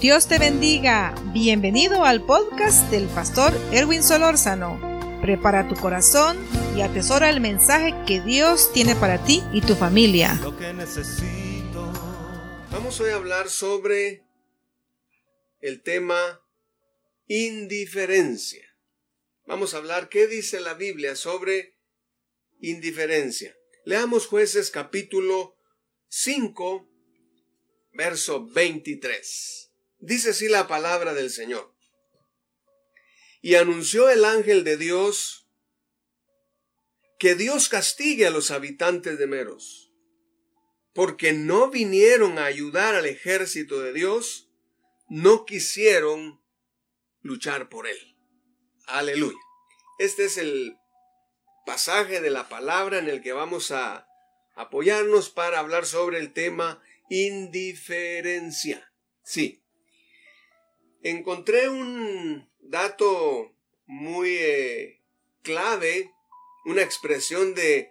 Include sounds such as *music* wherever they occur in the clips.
Dios te bendiga. Bienvenido al podcast del pastor Erwin Solórzano. Prepara tu corazón y atesora el mensaje que Dios tiene para ti y tu familia. Lo que necesito. Vamos hoy a hablar sobre el tema indiferencia. Vamos a hablar qué dice la Biblia sobre indiferencia. Leamos jueces capítulo 5, verso 23. Dice así la palabra del Señor. Y anunció el ángel de Dios que Dios castigue a los habitantes de Meros, porque no vinieron a ayudar al ejército de Dios, no quisieron luchar por él. Aleluya. Este es el pasaje de la palabra en el que vamos a apoyarnos para hablar sobre el tema indiferencia. Sí, encontré un dato muy eh, clave, una expresión de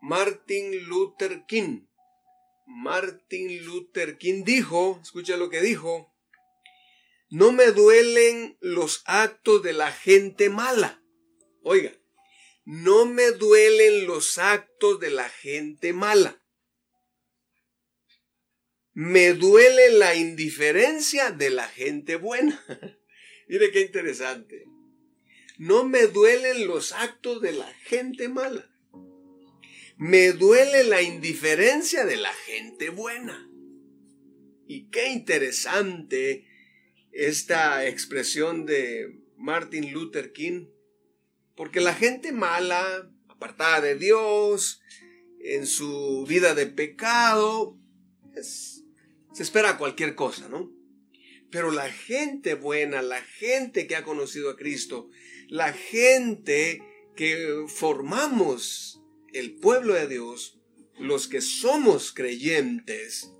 Martin Luther King. Martin Luther King dijo, escucha lo que dijo, no me duelen los actos de la gente mala. Oiga, no me duelen los actos de la gente mala me duele la indiferencia de la gente buena. *laughs* Mire qué interesante. No me duelen los actos de la gente mala. Me duele la indiferencia de la gente buena. Y qué interesante esta expresión de Martin Luther King. Porque la gente mala, apartada de Dios, en su vida de pecado, es se espera cualquier cosa, ¿no? Pero la gente buena, la gente que ha conocido a Cristo, la gente que formamos el pueblo de Dios, los que somos creyentes,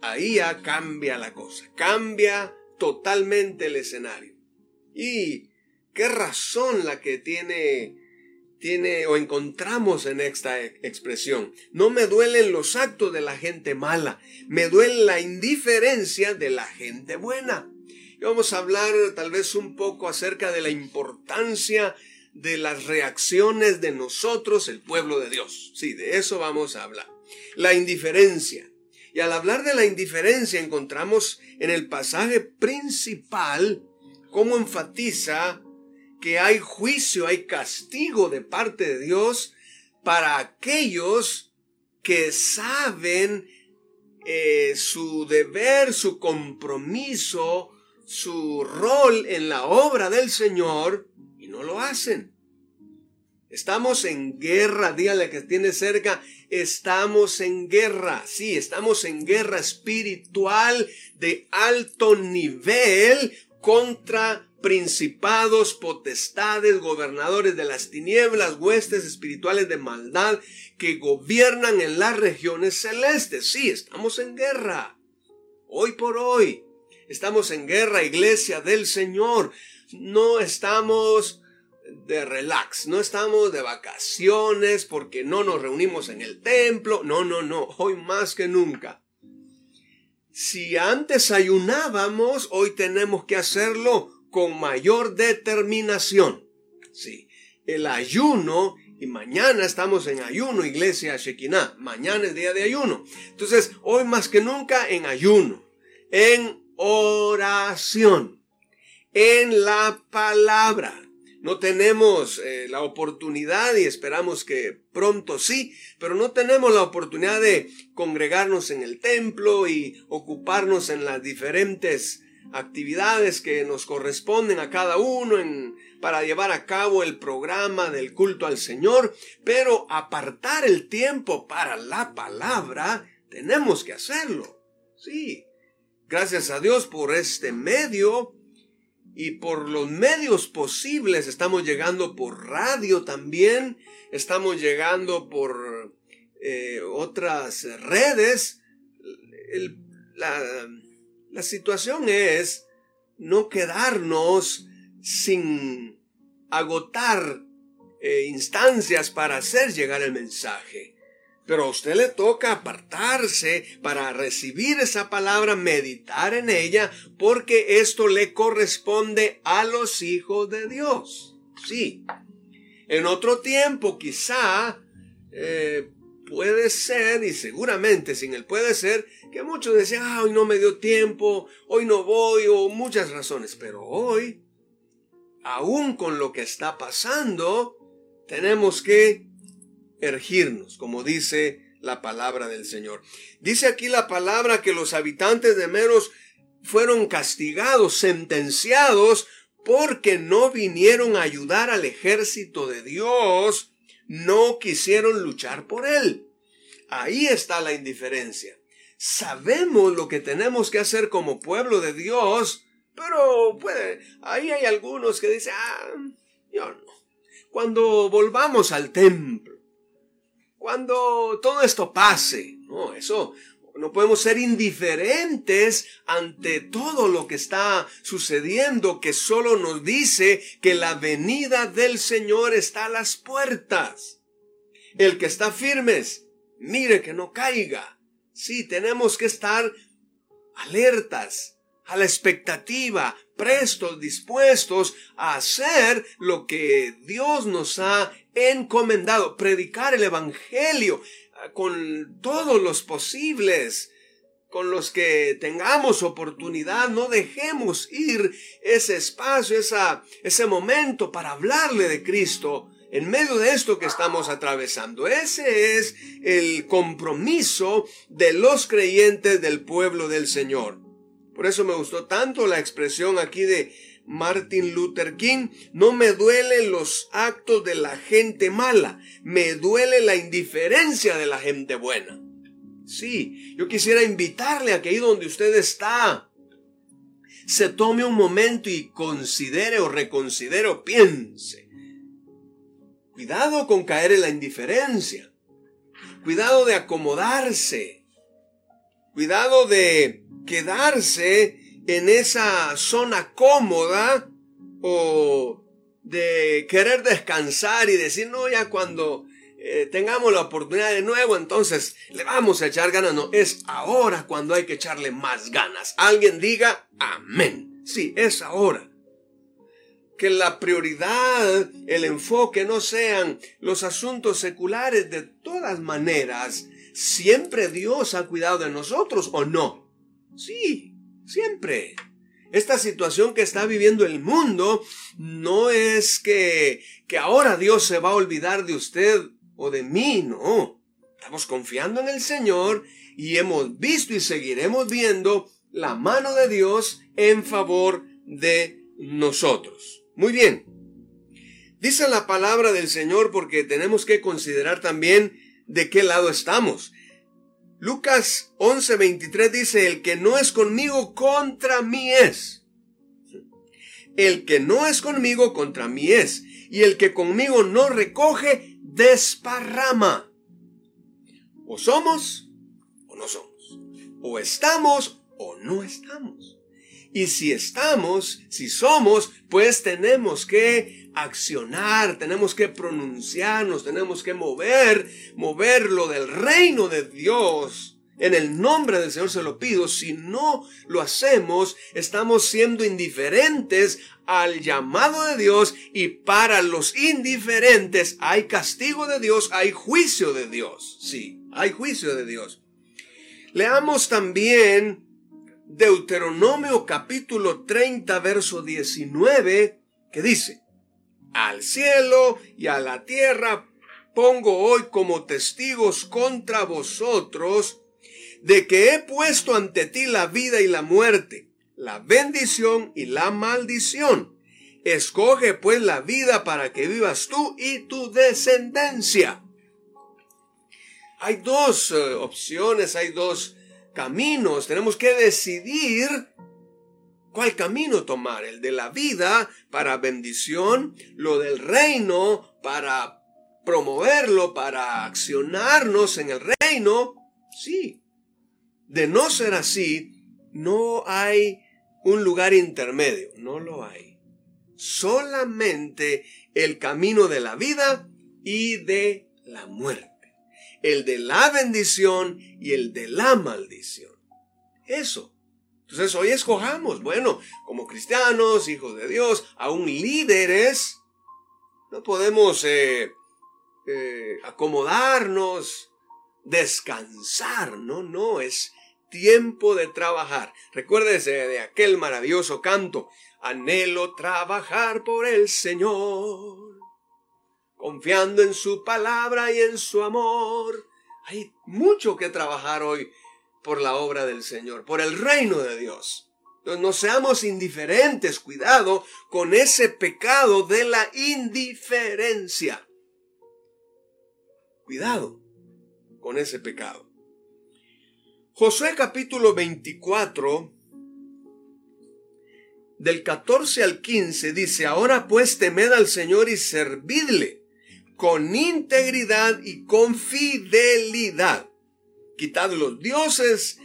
ahí ya cambia la cosa, cambia totalmente el escenario. Y qué razón la que tiene tiene o encontramos en esta e, expresión. No me duelen los actos de la gente mala, me duele la indiferencia de la gente buena. Y vamos a hablar tal vez un poco acerca de la importancia de las reacciones de nosotros, el pueblo de Dios. Sí, de eso vamos a hablar. La indiferencia. Y al hablar de la indiferencia encontramos en el pasaje principal cómo enfatiza que hay juicio, hay castigo de parte de Dios para aquellos que saben eh, su deber, su compromiso, su rol en la obra del Señor y no lo hacen. Estamos en guerra, dígale que tiene cerca, estamos en guerra, sí, estamos en guerra espiritual de alto nivel contra principados, potestades, gobernadores de las tinieblas, huestes espirituales de maldad que gobiernan en las regiones celestes. Sí, estamos en guerra. Hoy por hoy. Estamos en guerra, iglesia del Señor. No estamos de relax, no estamos de vacaciones porque no nos reunimos en el templo. No, no, no. Hoy más que nunca. Si antes ayunábamos, hoy tenemos que hacerlo con mayor determinación. Sí, el ayuno, y mañana estamos en ayuno, iglesia Shekinah, mañana es día de ayuno. Entonces, hoy más que nunca en ayuno, en oración, en la palabra. No tenemos eh, la oportunidad y esperamos que pronto sí, pero no tenemos la oportunidad de congregarnos en el templo y ocuparnos en las diferentes actividades que nos corresponden a cada uno en, para llevar a cabo el programa del culto al Señor, pero apartar el tiempo para la palabra, tenemos que hacerlo. Sí, gracias a Dios por este medio y por los medios posibles. Estamos llegando por radio también, estamos llegando por eh, otras redes. la, la situación es no quedarnos sin agotar eh, instancias para hacer llegar el mensaje. Pero a usted le toca apartarse para recibir esa palabra, meditar en ella, porque esto le corresponde a los hijos de Dios. Sí. En otro tiempo quizá eh, puede ser, y seguramente sin él puede ser, que muchos decían, ah, hoy no me dio tiempo, hoy no voy, o muchas razones. Pero hoy, aún con lo que está pasando, tenemos que ergirnos, como dice la palabra del Señor. Dice aquí la palabra que los habitantes de Meros fueron castigados, sentenciados, porque no vinieron a ayudar al ejército de Dios, no quisieron luchar por él. Ahí está la indiferencia. Sabemos lo que tenemos que hacer como pueblo de Dios, pero ahí hay algunos que dicen, ah, yo no. Cuando volvamos al templo, cuando todo esto pase. No, eso no podemos ser indiferentes ante todo lo que está sucediendo, que solo nos dice que la venida del Señor está a las puertas. El que está firmes, mire que no caiga. Sí, tenemos que estar alertas, a la expectativa, prestos, dispuestos a hacer lo que Dios nos ha encomendado, predicar el Evangelio con todos los posibles, con los que tengamos oportunidad, no dejemos ir ese espacio, ese momento para hablarle de Cristo en medio de esto que estamos atravesando. Ese es el compromiso de los creyentes del pueblo del Señor. Por eso me gustó tanto la expresión aquí de Martin Luther King, no me duelen los actos de la gente mala, me duele la indiferencia de la gente buena. Sí, yo quisiera invitarle a que ahí donde usted está, se tome un momento y considere o reconsidere o piense. Cuidado con caer en la indiferencia. Cuidado de acomodarse. Cuidado de quedarse en esa zona cómoda o de querer descansar y decir, no, ya cuando eh, tengamos la oportunidad de nuevo, entonces le vamos a echar ganas. No, es ahora cuando hay que echarle más ganas. Alguien diga, amén. Sí, es ahora. Que la prioridad, el enfoque no sean los asuntos seculares de todas maneras. Siempre Dios ha cuidado de nosotros o no. Sí, siempre. Esta situación que está viviendo el mundo no es que, que ahora Dios se va a olvidar de usted o de mí, no. Estamos confiando en el Señor y hemos visto y seguiremos viendo la mano de Dios en favor de nosotros. Muy bien. Dice la palabra del Señor porque tenemos que considerar también de qué lado estamos. Lucas 11:23 dice, el que no es conmigo contra mí es. El que no es conmigo contra mí es. Y el que conmigo no recoge, desparrama. O somos o no somos. O estamos o no estamos. Y si estamos, si somos, pues tenemos que accionar, tenemos que pronunciarnos, tenemos que mover, moverlo del reino de Dios. En el nombre del Señor se lo pido. Si no lo hacemos, estamos siendo indiferentes al llamado de Dios y para los indiferentes hay castigo de Dios, hay juicio de Dios. Sí, hay juicio de Dios. Leamos también Deuteronomio capítulo 30, verso 19, que dice, Al cielo y a la tierra pongo hoy como testigos contra vosotros de que he puesto ante ti la vida y la muerte, la bendición y la maldición. Escoge pues la vida para que vivas tú y tu descendencia. Hay dos eh, opciones, hay dos caminos, tenemos que decidir cuál camino tomar, el de la vida para bendición, lo del reino para promoverlo, para accionarnos en el reino. Sí, de no ser así, no hay un lugar intermedio, no lo hay. Solamente el camino de la vida y de la muerte el de la bendición y el de la maldición. Eso. Entonces hoy escojamos, bueno, como cristianos, hijos de Dios, aún líderes, no podemos eh, eh, acomodarnos, descansar, no, no, es tiempo de trabajar. Recuérdese de aquel maravilloso canto, anhelo trabajar por el Señor, confiando en su palabra y en su amor. Hay mucho que trabajar hoy por la obra del Señor, por el reino de Dios. No seamos indiferentes, cuidado con ese pecado de la indiferencia. Cuidado con ese pecado. Josué capítulo 24, del 14 al 15 dice, ahora pues temed al Señor y servidle con integridad y con fidelidad. Quitad los dioses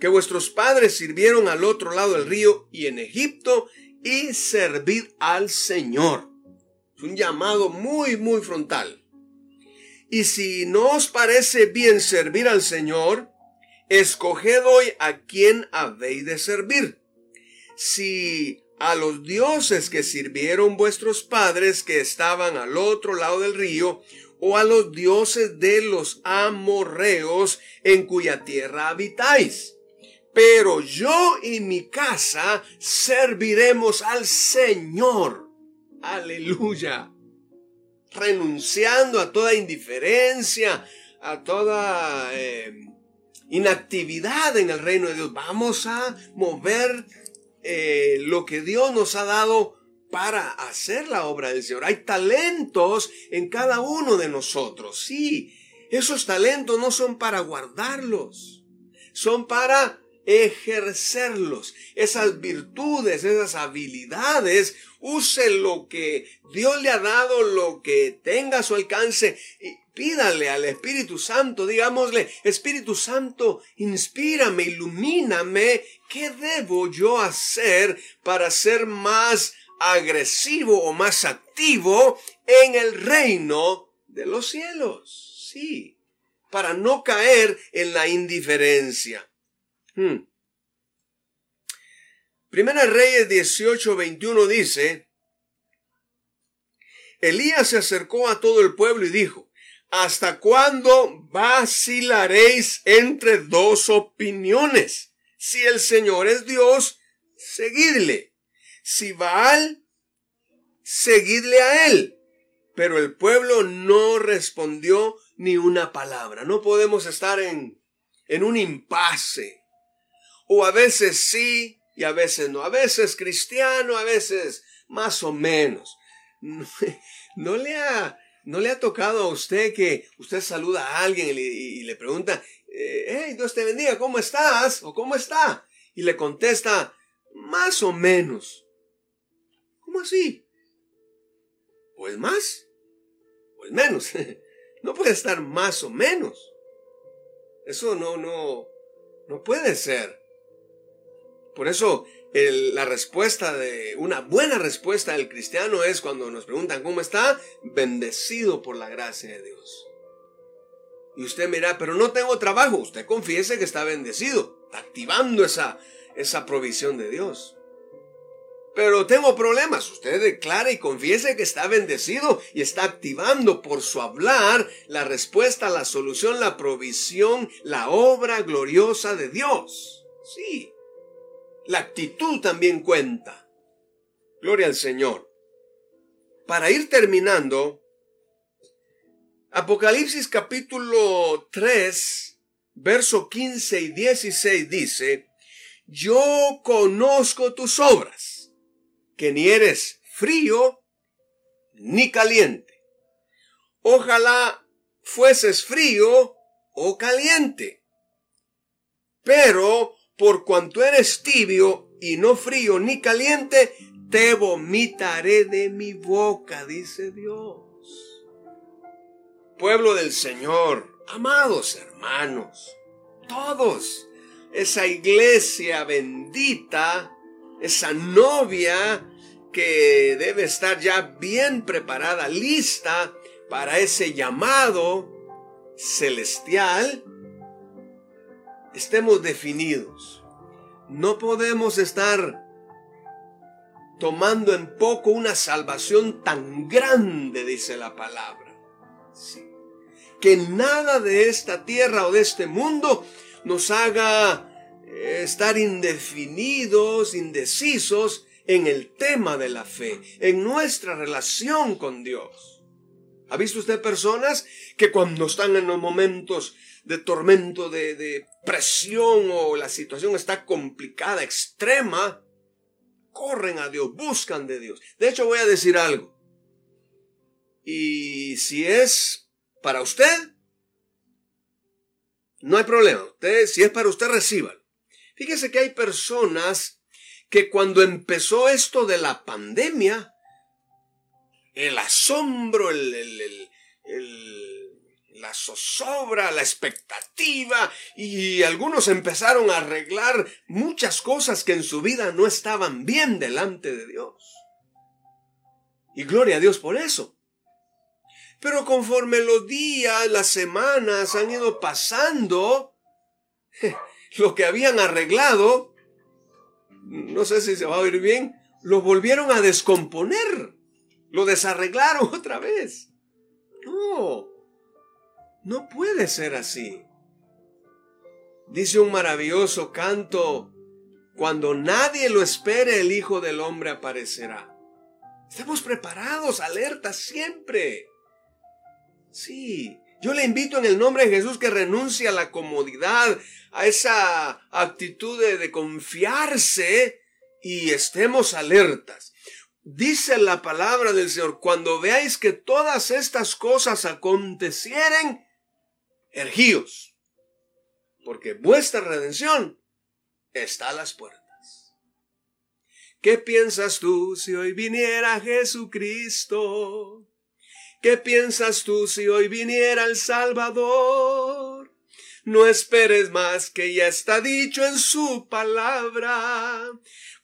que vuestros padres sirvieron al otro lado del río y en Egipto y servid al Señor. Es un llamado muy, muy frontal. Y si no os parece bien servir al Señor, escoged hoy a quien habéis de servir. Si a los dioses que sirvieron vuestros padres que estaban al otro lado del río, o a los dioses de los amorreos en cuya tierra habitáis. Pero yo y mi casa serviremos al Señor. Aleluya renunciando a toda indiferencia, a toda eh, inactividad en el reino de Dios. Vamos a mover eh, lo que Dios nos ha dado para hacer la obra del Señor. Hay talentos en cada uno de nosotros. Sí, esos talentos no son para guardarlos, son para ejercerlos. Esas virtudes, esas habilidades, use lo que Dios le ha dado, lo que tenga a su alcance y pídale al Espíritu Santo, digámosle, Espíritu Santo, inspírame, ilumíname, ¿qué debo yo hacer para ser más agresivo o más activo en el reino de los cielos? Sí, para no caer en la indiferencia. Hmm. Primera Reyes 18, 21 dice, Elías se acercó a todo el pueblo y dijo, ¿Hasta cuándo vacilaréis entre dos opiniones? Si el Señor es Dios, seguidle. Si Baal, seguidle a él. Pero el pueblo no respondió ni una palabra. No podemos estar en, en un impasse o a veces sí y a veces no. A veces cristiano, a veces más o menos. No, *laughs* le, ha, no le ha tocado a usted que usted saluda a alguien y le, pregunta, eh, hey, Dios te bendiga, ¿cómo estás? o ¿cómo está? Y le contesta, más o menos. ¿Cómo así? Pues más, pues menos. *laughs* No puede estar más o menos. Eso no, no, no puede ser. Por eso la respuesta de una buena respuesta del cristiano es cuando nos preguntan cómo está, bendecido por la gracia de Dios. Y usted mira, pero no tengo trabajo. Usted confiese que está bendecido, activando esa, esa provisión de Dios. Pero tengo problemas. Usted declara y confiese que está bendecido y está activando por su hablar la respuesta, la solución, la provisión, la obra gloriosa de Dios. Sí. La actitud también cuenta. Gloria al Señor. Para ir terminando, Apocalipsis capítulo 3, verso 15 y 16 dice, Yo conozco tus obras, que ni eres frío ni caliente. Ojalá fueses frío o caliente. Pero por cuanto eres tibio y no frío ni caliente, te vomitaré de mi boca, dice Dios. Pueblo del Señor, amados hermanos, todos, esa iglesia bendita, esa novia que debe estar ya bien preparada, lista para ese llamado, celestial estemos definidos. No podemos estar tomando en poco una salvación tan grande, dice la palabra. Que nada de esta tierra o de este mundo nos haga estar indefinidos, indecisos en el tema de la fe, en nuestra relación con Dios. ¿Ha visto usted personas que cuando están en los momentos de tormento, de, de presión o la situación está complicada, extrema, corren a Dios, buscan de Dios. De hecho, voy a decir algo. Y si es para usted, no hay problema. Si es para usted, recíbalo. Fíjese que hay personas que cuando empezó esto de la pandemia, el asombro, el, la zozobra, la expectativa, y algunos empezaron a arreglar muchas cosas que en su vida no estaban bien delante de Dios. Y gloria a Dios por eso. Pero conforme los días, las semanas han ido pasando, lo que habían arreglado, no sé si se va a oír bien, lo volvieron a descomponer. Lo desarreglaron *laughs* otra vez. No, no puede ser así. Dice un maravilloso canto, cuando nadie lo espere, el Hijo del Hombre aparecerá. Estamos preparados, alertas siempre. Sí, yo le invito en el nombre de Jesús que renuncie a la comodidad, a esa actitud de, confiarse y estemos alertas. Dice la palabra del Señor, cuando veáis que todas estas cosas acontecieren, ergíos, porque vuestra redención está a las puertas. ¿Qué piensas tú si hoy viniera Jesucristo? ¿Qué piensas tú si hoy viniera el Salvador? No esperes más que ya está dicho en su palabra.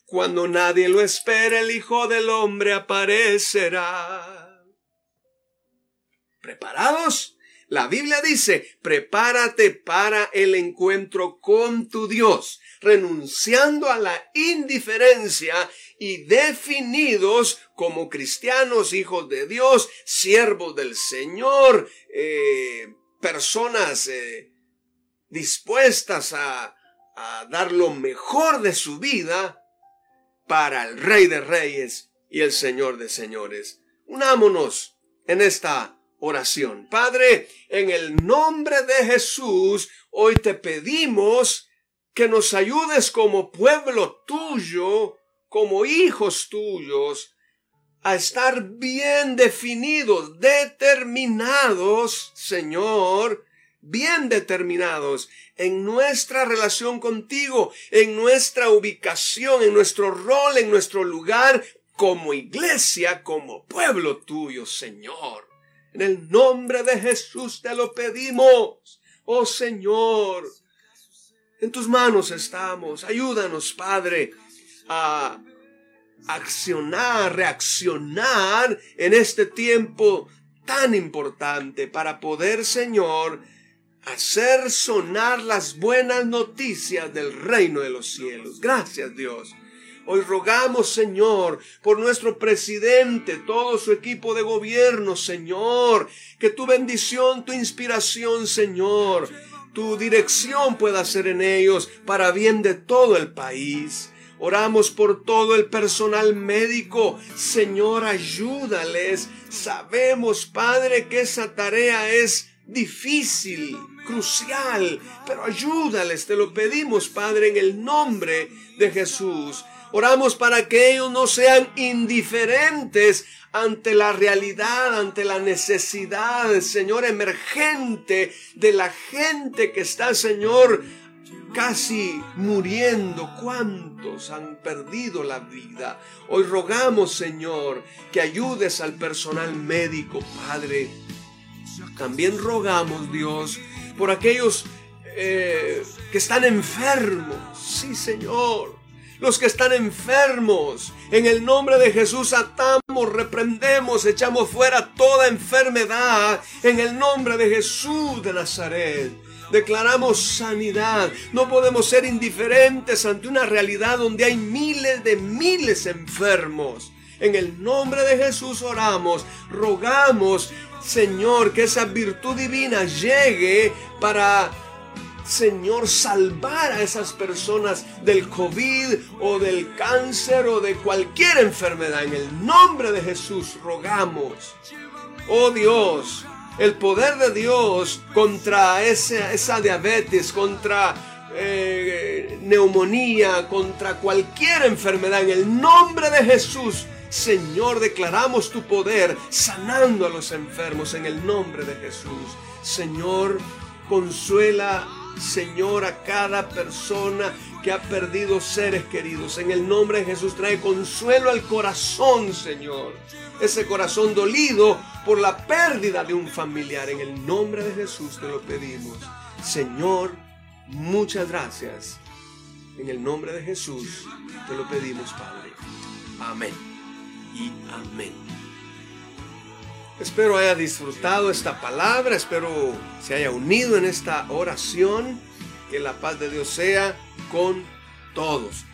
Cuando nadie lo espera, el Hijo del Hombre aparecerá. ¿Preparados? La Biblia dice, prepárate para el encuentro con tu Dios, renunciando a la indiferencia y definidos como cristianos, hijos de Dios, siervos del Señor, eh, personas eh, dispuestas a, a dar lo mejor de su vida para el Rey de Reyes y el Señor de Señores. Unámonos en esta oración. Padre, en el nombre de Jesús, hoy te pedimos que nos ayudes como pueblo tuyo, como hijos tuyos, a estar bien definidos, determinados, Señor, bien determinados en nuestra relación contigo, en nuestra ubicación, en nuestro rol, en nuestro lugar como iglesia, como pueblo tuyo, Señor. En el nombre de Jesús te lo pedimos. Oh Señor, en tus manos estamos. Ayúdanos, Padre, a accionar, reaccionar en este tiempo tan importante para poder, Señor, hacer sonar las buenas noticias del reino de los cielos. Gracias, Dios. Hoy rogamos, Señor, por nuestro presidente, todo su equipo de gobierno, Señor, que tu bendición, tu inspiración, Señor, tu dirección pueda ser en ellos para bien de todo el país. Oramos por todo el personal médico. Señor, ayúdales. Sabemos, Padre, que esa tarea es difícil, crucial, pero ayúdales. Te lo pedimos, Padre, en el nombre de Jesús. Oramos para que ellos no sean indiferentes ante la realidad, ante la necesidad, Señor, emergente de la gente que está, Señor, casi muriendo. ¿Cuántos han perdido la vida? Hoy rogamos, Señor, que ayudes al personal médico, Padre. También rogamos, Dios, por aquellos eh, que están enfermos. Sí, Señor los que están enfermos. En el nombre de Jesús atamos, reprendemos, echamos fuera toda enfermedad. En el nombre de Jesús de Nazaret. Declaramos sanidad. No podemos ser indiferentes ante una realidad donde hay miles de miles enfermos. En el nombre de Jesús oramos, rogamos, Señor, que esa virtud divina llegue para Señor, salvar a esas personas del COVID o del cáncer o de cualquier enfermedad. En el nombre de Jesús rogamos. Oh Dios, el poder de Dios contra esa, esa diabetes, contra eh, neumonía, contra cualquier enfermedad. En el nombre de Jesús, Señor, declaramos tu poder sanando a los enfermos en el nombre de Jesús. Señor, consuela Señor, a cada persona que ha perdido seres queridos. En el nombre de Jesús trae consuelo al corazón, Señor. Ese corazón dolido por la pérdida de un familiar. En el nombre de Jesús te lo pedimos. Señor, muchas gracias. En el nombre de Jesús te lo pedimos, Padre. Amén. Y amén. Espero haya disfrutado esta palabra, espero se haya unido en esta oración. Que la paz de Dios sea con todos.